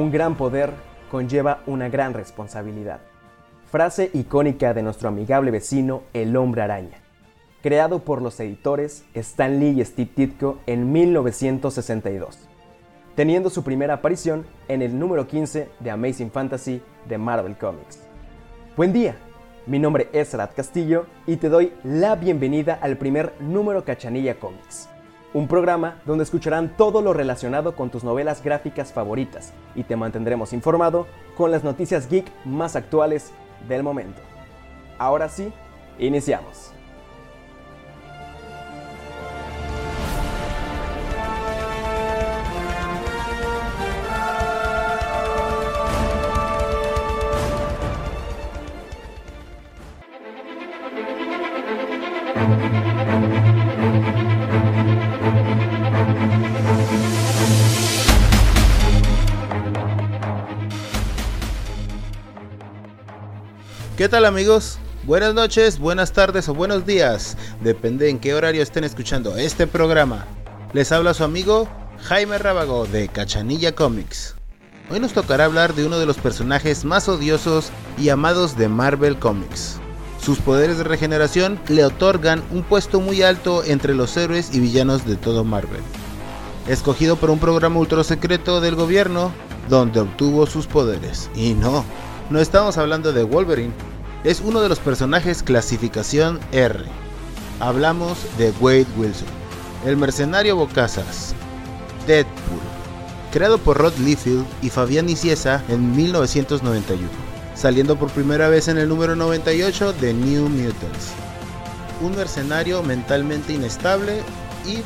Un gran poder conlleva una gran responsabilidad. Frase icónica de nuestro amigable vecino, el hombre araña. Creado por los editores Stan Lee y Steve Ditko en 1962, teniendo su primera aparición en el número 15 de Amazing Fantasy de Marvel Comics. Buen día, mi nombre es Arad Castillo y te doy la bienvenida al primer número Cachanilla Comics un programa donde escucharán todo lo relacionado con tus novelas gráficas favoritas y te mantendremos informado con las noticias geek más actuales del momento. Ahora sí, iniciamos. ¿Qué tal amigos? Buenas noches, buenas tardes o buenos días, depende en qué horario estén escuchando este programa. Les habla su amigo Jaime Rábago de Cachanilla Comics. Hoy nos tocará hablar de uno de los personajes más odiosos y amados de Marvel Comics. Sus poderes de regeneración le otorgan un puesto muy alto entre los héroes y villanos de todo Marvel. Escogido por un programa ultra secreto del gobierno, donde obtuvo sus poderes. Y no, no estamos hablando de Wolverine, es uno de los personajes clasificación R. Hablamos de Wade Wilson, el mercenario Bocazas, Deadpool, creado por Rod Liefeld y Fabián Nicieza en 1991, saliendo por primera vez en el número 98 de New Mutants. Un mercenario mentalmente inestable y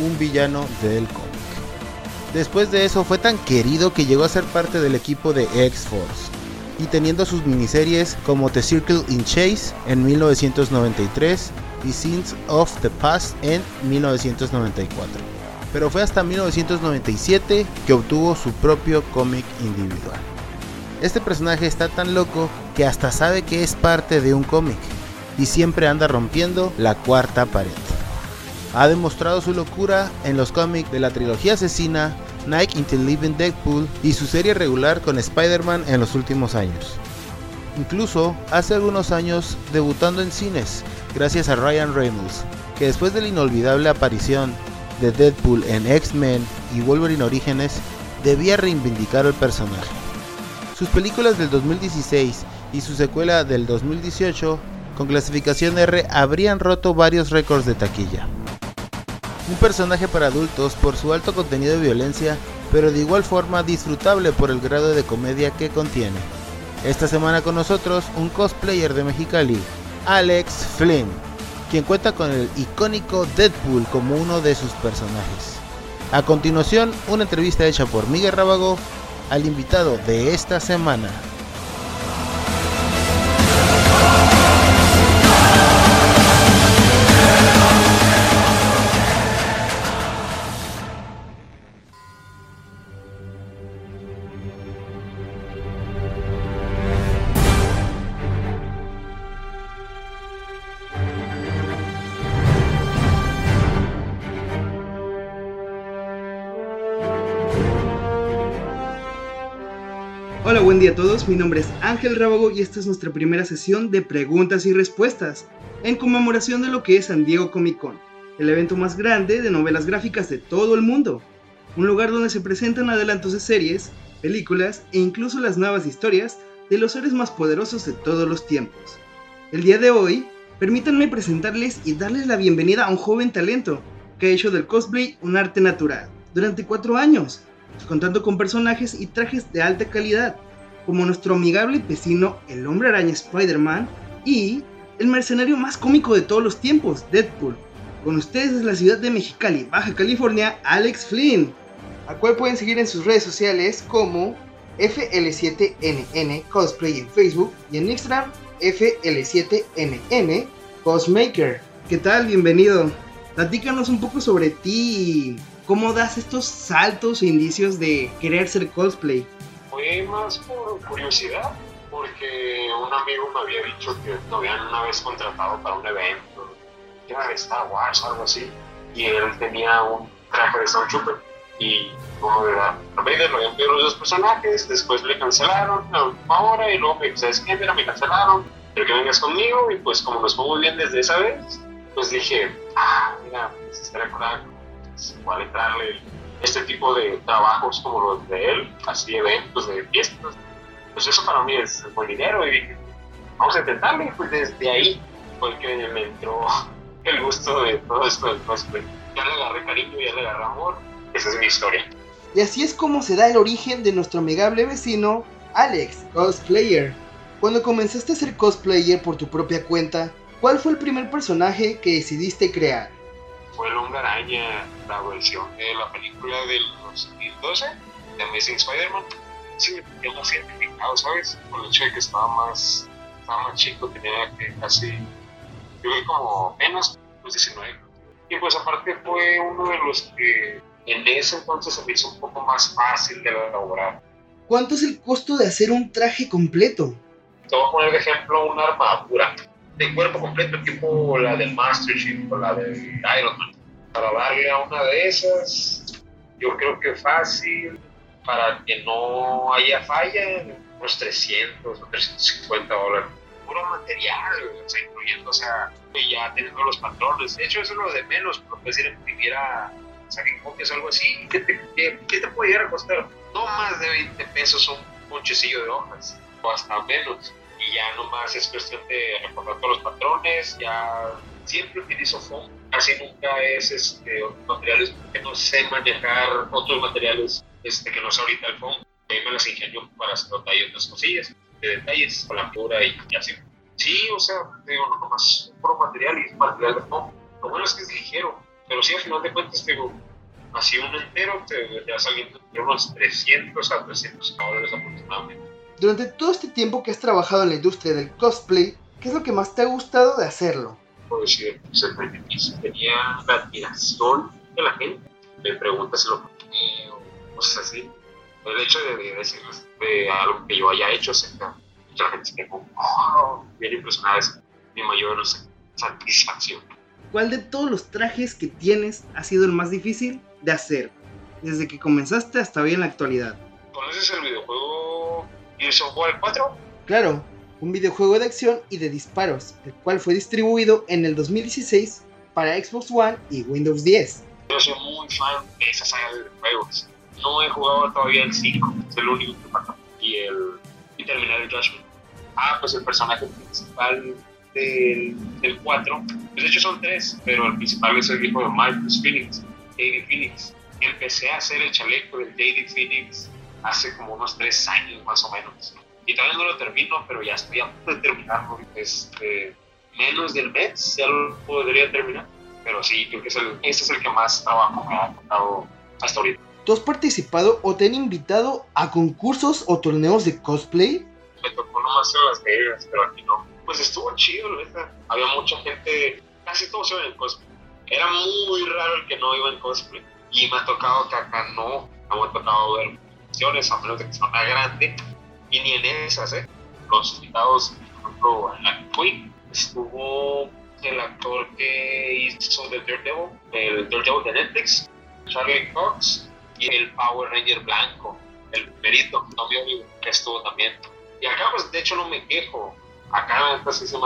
un villano del cómic. Después de eso fue tan querido que llegó a ser parte del equipo de X-Force, y teniendo sus miniseries como The Circle in Chase en 1993 y Scenes of the Past en 1994. Pero fue hasta 1997 que obtuvo su propio cómic individual. Este personaje está tan loco que hasta sabe que es parte de un cómic y siempre anda rompiendo la cuarta pared. Ha demostrado su locura en los cómics de la trilogía asesina Nike into Living Deadpool y su serie regular con Spider-Man en los últimos años. Incluso hace algunos años debutando en cines, gracias a Ryan Reynolds, que después de la inolvidable aparición de Deadpool en X-Men y Wolverine Orígenes, debía reivindicar el personaje. Sus películas del 2016 y su secuela del 2018, con clasificación R, habrían roto varios récords de taquilla un personaje para adultos por su alto contenido de violencia, pero de igual forma disfrutable por el grado de comedia que contiene. Esta semana con nosotros un cosplayer de Mexicali, Alex Flynn, quien cuenta con el icónico Deadpool como uno de sus personajes. A continuación, una entrevista hecha por Miguel Rábago al invitado de esta semana. Buen día a todos. Mi nombre es Ángel Rábago y esta es nuestra primera sesión de preguntas y respuestas en conmemoración de lo que es San Diego Comic Con, el evento más grande de novelas gráficas de todo el mundo. Un lugar donde se presentan adelantos de series, películas e incluso las nuevas historias de los seres más poderosos de todos los tiempos. El día de hoy, permítanme presentarles y darles la bienvenida a un joven talento que ha hecho del cosplay un arte natural durante cuatro años contando con personajes y trajes de alta calidad, como nuestro amigable vecino el hombre araña Spider-Man y el mercenario más cómico de todos los tiempos, Deadpool. Con ustedes desde la ciudad de Mexicali, Baja California, Alex Flynn, a cual pueden seguir en sus redes sociales como FL7NN Cosplay en Facebook y en Instagram FL7NN Cosmaker. ¿Qué tal? Bienvenido. Platícanos un poco sobre ti ¿Cómo das estos saltos o indicios de querer ser cosplay? Fue más por curiosidad, porque un amigo me había dicho que lo habían una vez contratado para un evento, que era de Star Wars algo así, y él tenía un traje de Stormtrooper. y como de la Vader lo habían pedido los dos personajes, después le cancelaron a última hora y luego me ¿sabes qué? Mira, me cancelaron, pero que vengas conmigo y pues como nos fue muy bien desde esa vez, pues dije, ah, mira, pues estaría curado, pues, igual entrarle este tipo de trabajos como los de él, así eventos de fiestas, pues eso para mí es buen dinero y dije, vamos a intentarlo y pues desde ahí fue que me entró el gusto de todo esto del cosplay. Ya le agarré cariño, ya le agarré amor, esa es mi historia. Y así es como se da el origen de nuestro amigable vecino, Alex, cosplayer. Cuando comenzaste a ser cosplayer por tu propia cuenta, ¿cuál fue el primer personaje que decidiste crear? Fue el Hombre Araña, la versión de la película del 2012, de Amazing Spider-Man. Sí, me sentía más identificado, ¿sabes? Por el hecho de que estaba más, estaba más chico, tenía que casi, yo vi como apenas pues 19. Y pues aparte fue uno de los que en ese entonces se me hizo un poco más fácil de elaborar. ¿Cuánto es el costo de hacer un traje completo? Te voy a poner de ejemplo una armadura de cuerpo completo, tipo la del Master Chief o la del Iron Man. Para darle a una de esas, yo creo que fácil, para que no haya falla, unos 300 o 350 dólares. Puro material, o sea, incluyendo, o sea, ya teniendo los patrones. De hecho, eso es lo de menos, porque decir, imprimiera saquen copias o algo así. ¿Qué te, qué te puede llegar a costar? No más de 20 pesos un ponchecillo de hojas, o hasta menos. Y ya nomás es cuestión de recordar todos los patrones, ya siempre utilizo foam, casi nunca es este, materiales que no sé manejar otros materiales este, que no sé ahorita el foam. Ahí me las ingenio para hacer detalles, otras cosillas, de detalles, con la pura y, y así. Sí, o sea, digo, nomás puro material y material de foam. Lo bueno es que es ligero, pero sí, al final de cuentas, digo, así un entero te, te va saliendo de unos 300 a 300 dólares aproximadamente. Durante todo este tiempo que has trabajado en la industria del cosplay, ¿qué es lo que más te ha gustado de hacerlo? Puedo decir, pues tenía la admiración de la gente. Me pregunta si lo ponía o cosas así. El hecho de, de decirles de algo que yo haya hecho, o sea, mucha gente se quedó oh, bien impresionada. Es mi mayor no sé, satisfacción. ¿Cuál de todos los trajes que tienes ha sido el más difícil de hacer? Desde que comenzaste hasta hoy en la actualidad. ¿Conoces el videojuego Gears of War 4? Claro, un videojuego de acción y de disparos, el cual fue distribuido en el 2016 para Xbox One y Windows 10. Yo soy muy fan de esa saga de juegos. No he jugado todavía el 5, es el único que falta. Y, el, y terminar el Judgment. Ah, pues el personaje principal del, del 4, pues de hecho son tres, pero el principal es el hijo de Marcus Phoenix, David Phoenix. Empecé a hacer el chaleco del David Phoenix hace como unos tres años más o menos. Y todavía no lo termino, pero ya estoy a punto de terminarlo. Este, menos del mes ya lo podría terminar. Pero sí, creo que es el, este es el que más trabajo me ha tocado hasta ahorita. ¿Tú has participado o te han invitado a concursos o torneos de cosplay? Me tocó nomás en Las Vegas, pero aquí no. Pues estuvo chido, neta. Había mucha gente, casi todos iban en cosplay. Era muy raro el que no iba en cosplay. Y me ha tocado que acá no. No me ha tocado ver funciones, a menos de que sea una grande. Y ni en esas, ¿eh? Los invitados, por ejemplo, en la fui, estuvo el actor que hizo The Daredevil, el Daredevil de Netflix, Charlie Cox, y el Power Ranger blanco, el perito, Oliver, que estuvo también. Y acá, pues, de hecho, no me quejo. Acá, neta, sí se me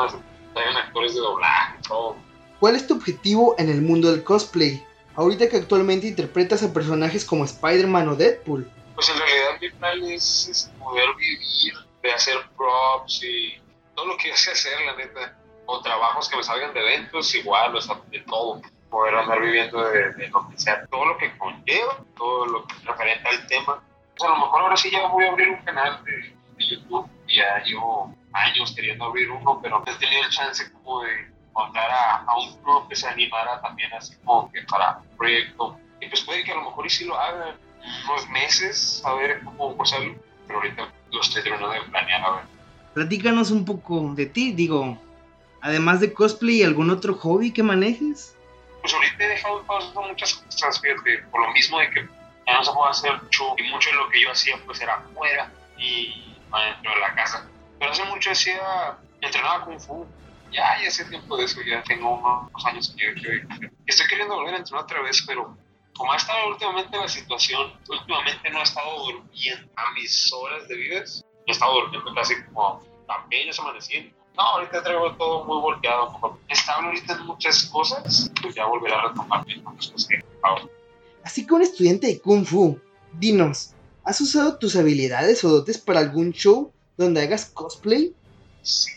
traen actores de doblaje y todo. ¿Cuál es tu objetivo en el mundo del cosplay? Ahorita que actualmente interpretas a personajes como Spider-Man o Deadpool. Pues en realidad mi plan es, es poder vivir de hacer props y todo lo que yo sé hacer, la neta. O trabajos que me salgan de eventos, igual, o sea, de todo. Poder andar viviendo de, de lo que sea, todo lo que conlleva, todo lo que referente al tema. Pues a lo mejor ahora sí ya voy a abrir un canal de, de YouTube. Ya llevo años queriendo abrir uno, pero no he tenido el chance como de encontrar a, a un club que se animara también así como que para un proyecto. Y pues puede que a lo mejor y sí lo hagan unos meses, a ver cómo pasarlo, pero ahorita lo estoy terminando de planear, a ver. Platícanos un poco de ti, digo, además de cosplay, ¿algún otro hobby que manejes? Pues ahorita he dejado en pausa muchas cosas, fíjate, por lo mismo de que ya no se puede hacer mucho, y mucho de lo que yo hacía pues era afuera y no dentro de la casa. Pero hace mucho hacía, entrenaba Kung Fu, ya, ya hace tiempo de eso, ya tengo unos años que, que, que estoy queriendo volver a entrenar otra vez, pero como ha estado últimamente la situación, últimamente no he estado durmiendo a mis horas de vidas. He estado durmiendo casi como apenas amaneciendo. No, ahorita traigo todo muy volteado. Como estable ahorita en muchas cosas, pues ya volveré a retomar cosas que. Así que un estudiante de Kung Fu, dinos, ¿has usado tus habilidades o dotes para algún show donde hagas cosplay? Sí,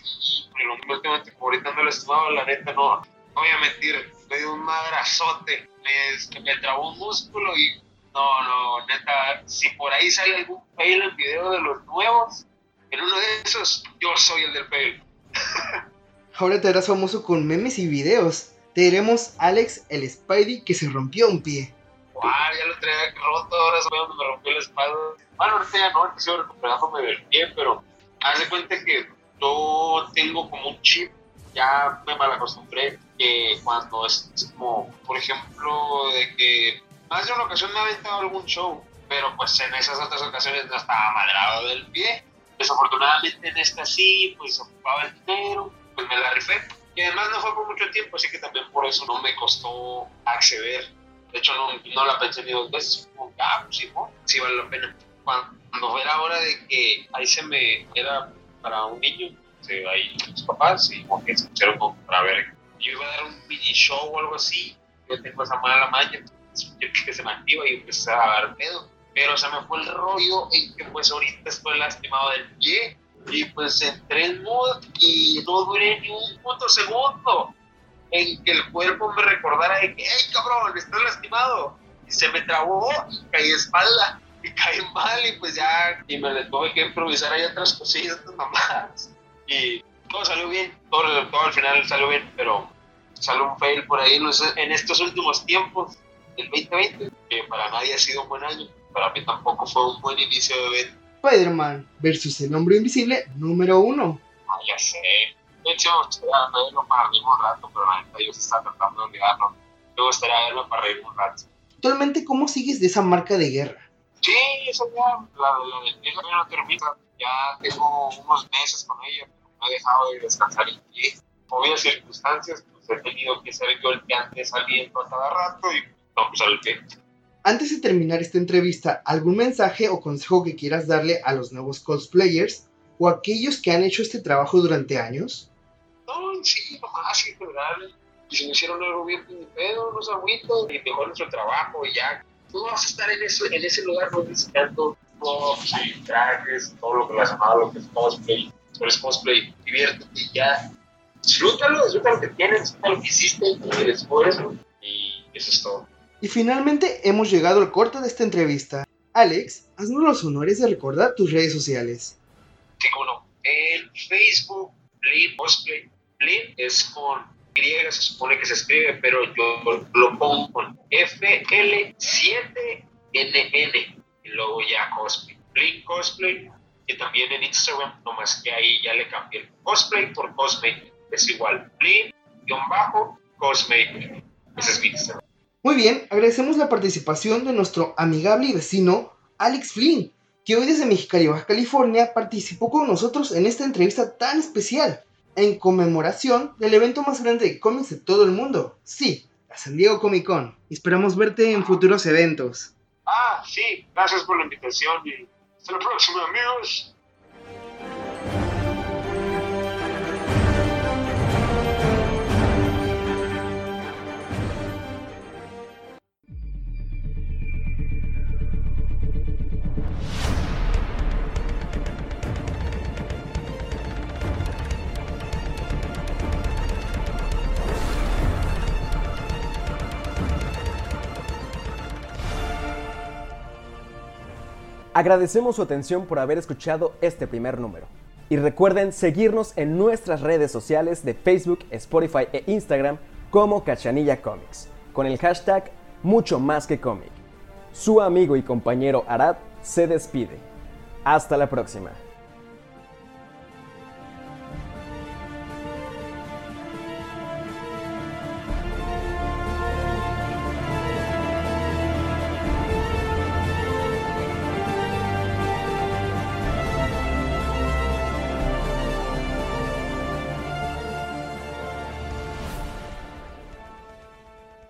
pero últimamente como ahorita no lo estimado, la neta no, no voy a mentir, me dio un madrazote, me, me trabó un músculo y no, no, neta, si por ahí sale algún fail en video de los nuevos, en uno de esos, yo soy el del fail. Ahora te harás famoso con memes y videos. Te diremos Alex el Spidey que se rompió un pie. Ya lo traía roto, ahora es donde me rompió la espalda. Bueno, ahorita ya no, ahorita sigo recuperándome del pie, pero haz de cuenta que yo tengo como un chip, ya me malacostumbré, que cuando es como, por ejemplo, de que más de una ocasión me ha aventado algún show, pero pues en esas otras ocasiones no estaba madrado del pie. Desafortunadamente en esta sí, pues ocupaba el dinero, pues me la rifé. Y además no fue por mucho tiempo, así que también por eso no me costó acceder. De hecho, no, no la pensé ni dos veces. Como, ah, pues sí, ¿no? sí vale la pena. Cuando era hora de que ahí se me era para un niño, se, ahí mis papás y como que se pusieron como para ver. Yo iba a dar un mini show o algo así. Yo tengo esa mala maña, yo que se me activa y empecé a dar pedo pero se me fue el rollo en que pues ahorita estoy lastimado del pie y pues entré en mood y no duré ni un punto segundo en que el cuerpo me recordara de que, hey cabrón, estás lastimado y se me trabó y caí de espalda y caí mal y pues ya y me tuve que improvisar ahí otras cosillas mamás y todo salió bien, todo, todo al final salió bien, pero salió un fail por ahí en estos últimos tiempos del 2020 que para nadie ha sido un buen año para mí tampoco fue un buen inicio de evento. Spider-Man versus el hombre invisible número uno. Ah, ya sé. De hecho, gustaría verlo para reír un rato, pero la neta yo se está tratando de olvidarlo. Me gustaría verlo para reír un rato. Actualmente, ¿cómo sigues de esa marca de guerra? Sí, esa ya, la, la del pie ya no termina. Ya tengo unos meses con ella, pero no he dejado de descansar el pie. Por varias circunstancias, pues he tenido que ser antes saliendo a cada rato y no, pues al pie. Antes de terminar esta entrevista, ¿algún mensaje o consejo que quieras darle a los nuevos cosplayers o a aquellos que han hecho este trabajo durante años? No, sí, nomás en general. Si no hicieron algo bien, pues ni pedo, no se y mejor nuestro trabajo y ya. Tú vas a estar en, eso, en ese lugar no visitando props y trajes, todo lo relacionado a lo que es cosplay. Pero es cosplay, diviértete y ya. Disfrútalo, disfruta lo que tienes, disfruta lo que hiciste, el esfuerzo, y eso es todo. Y finalmente hemos llegado al corte de esta entrevista. Alex, haznos los honores de recordar tus redes sociales. Sí, como no. El Facebook, Blin Cosplay. Blin es con Y, se supone que se escribe, pero yo lo pongo con FL7NN. Y luego ya Cosplay. Blin Cosplay. Y también en Instagram, nomás que ahí ya le cambié el cosplay por cosplay. Es igual. Blin-cosplay. Ese es mi Instagram. Muy bien, agradecemos la participación de nuestro amigable y vecino Alex Flynn, que hoy desde Mexicali, Baja California, participó con nosotros en esta entrevista tan especial, en conmemoración del evento más grande de cómics de todo el mundo. Sí, la San Diego Comic Con. Esperamos verte en futuros eventos. Ah, sí, gracias por la invitación y hasta la próxima, amigos. Agradecemos su atención por haber escuchado este primer número. Y recuerden seguirnos en nuestras redes sociales de Facebook, Spotify e Instagram como Cachanilla Comics, con el hashtag mucho más que cómic. Su amigo y compañero Arad se despide. Hasta la próxima.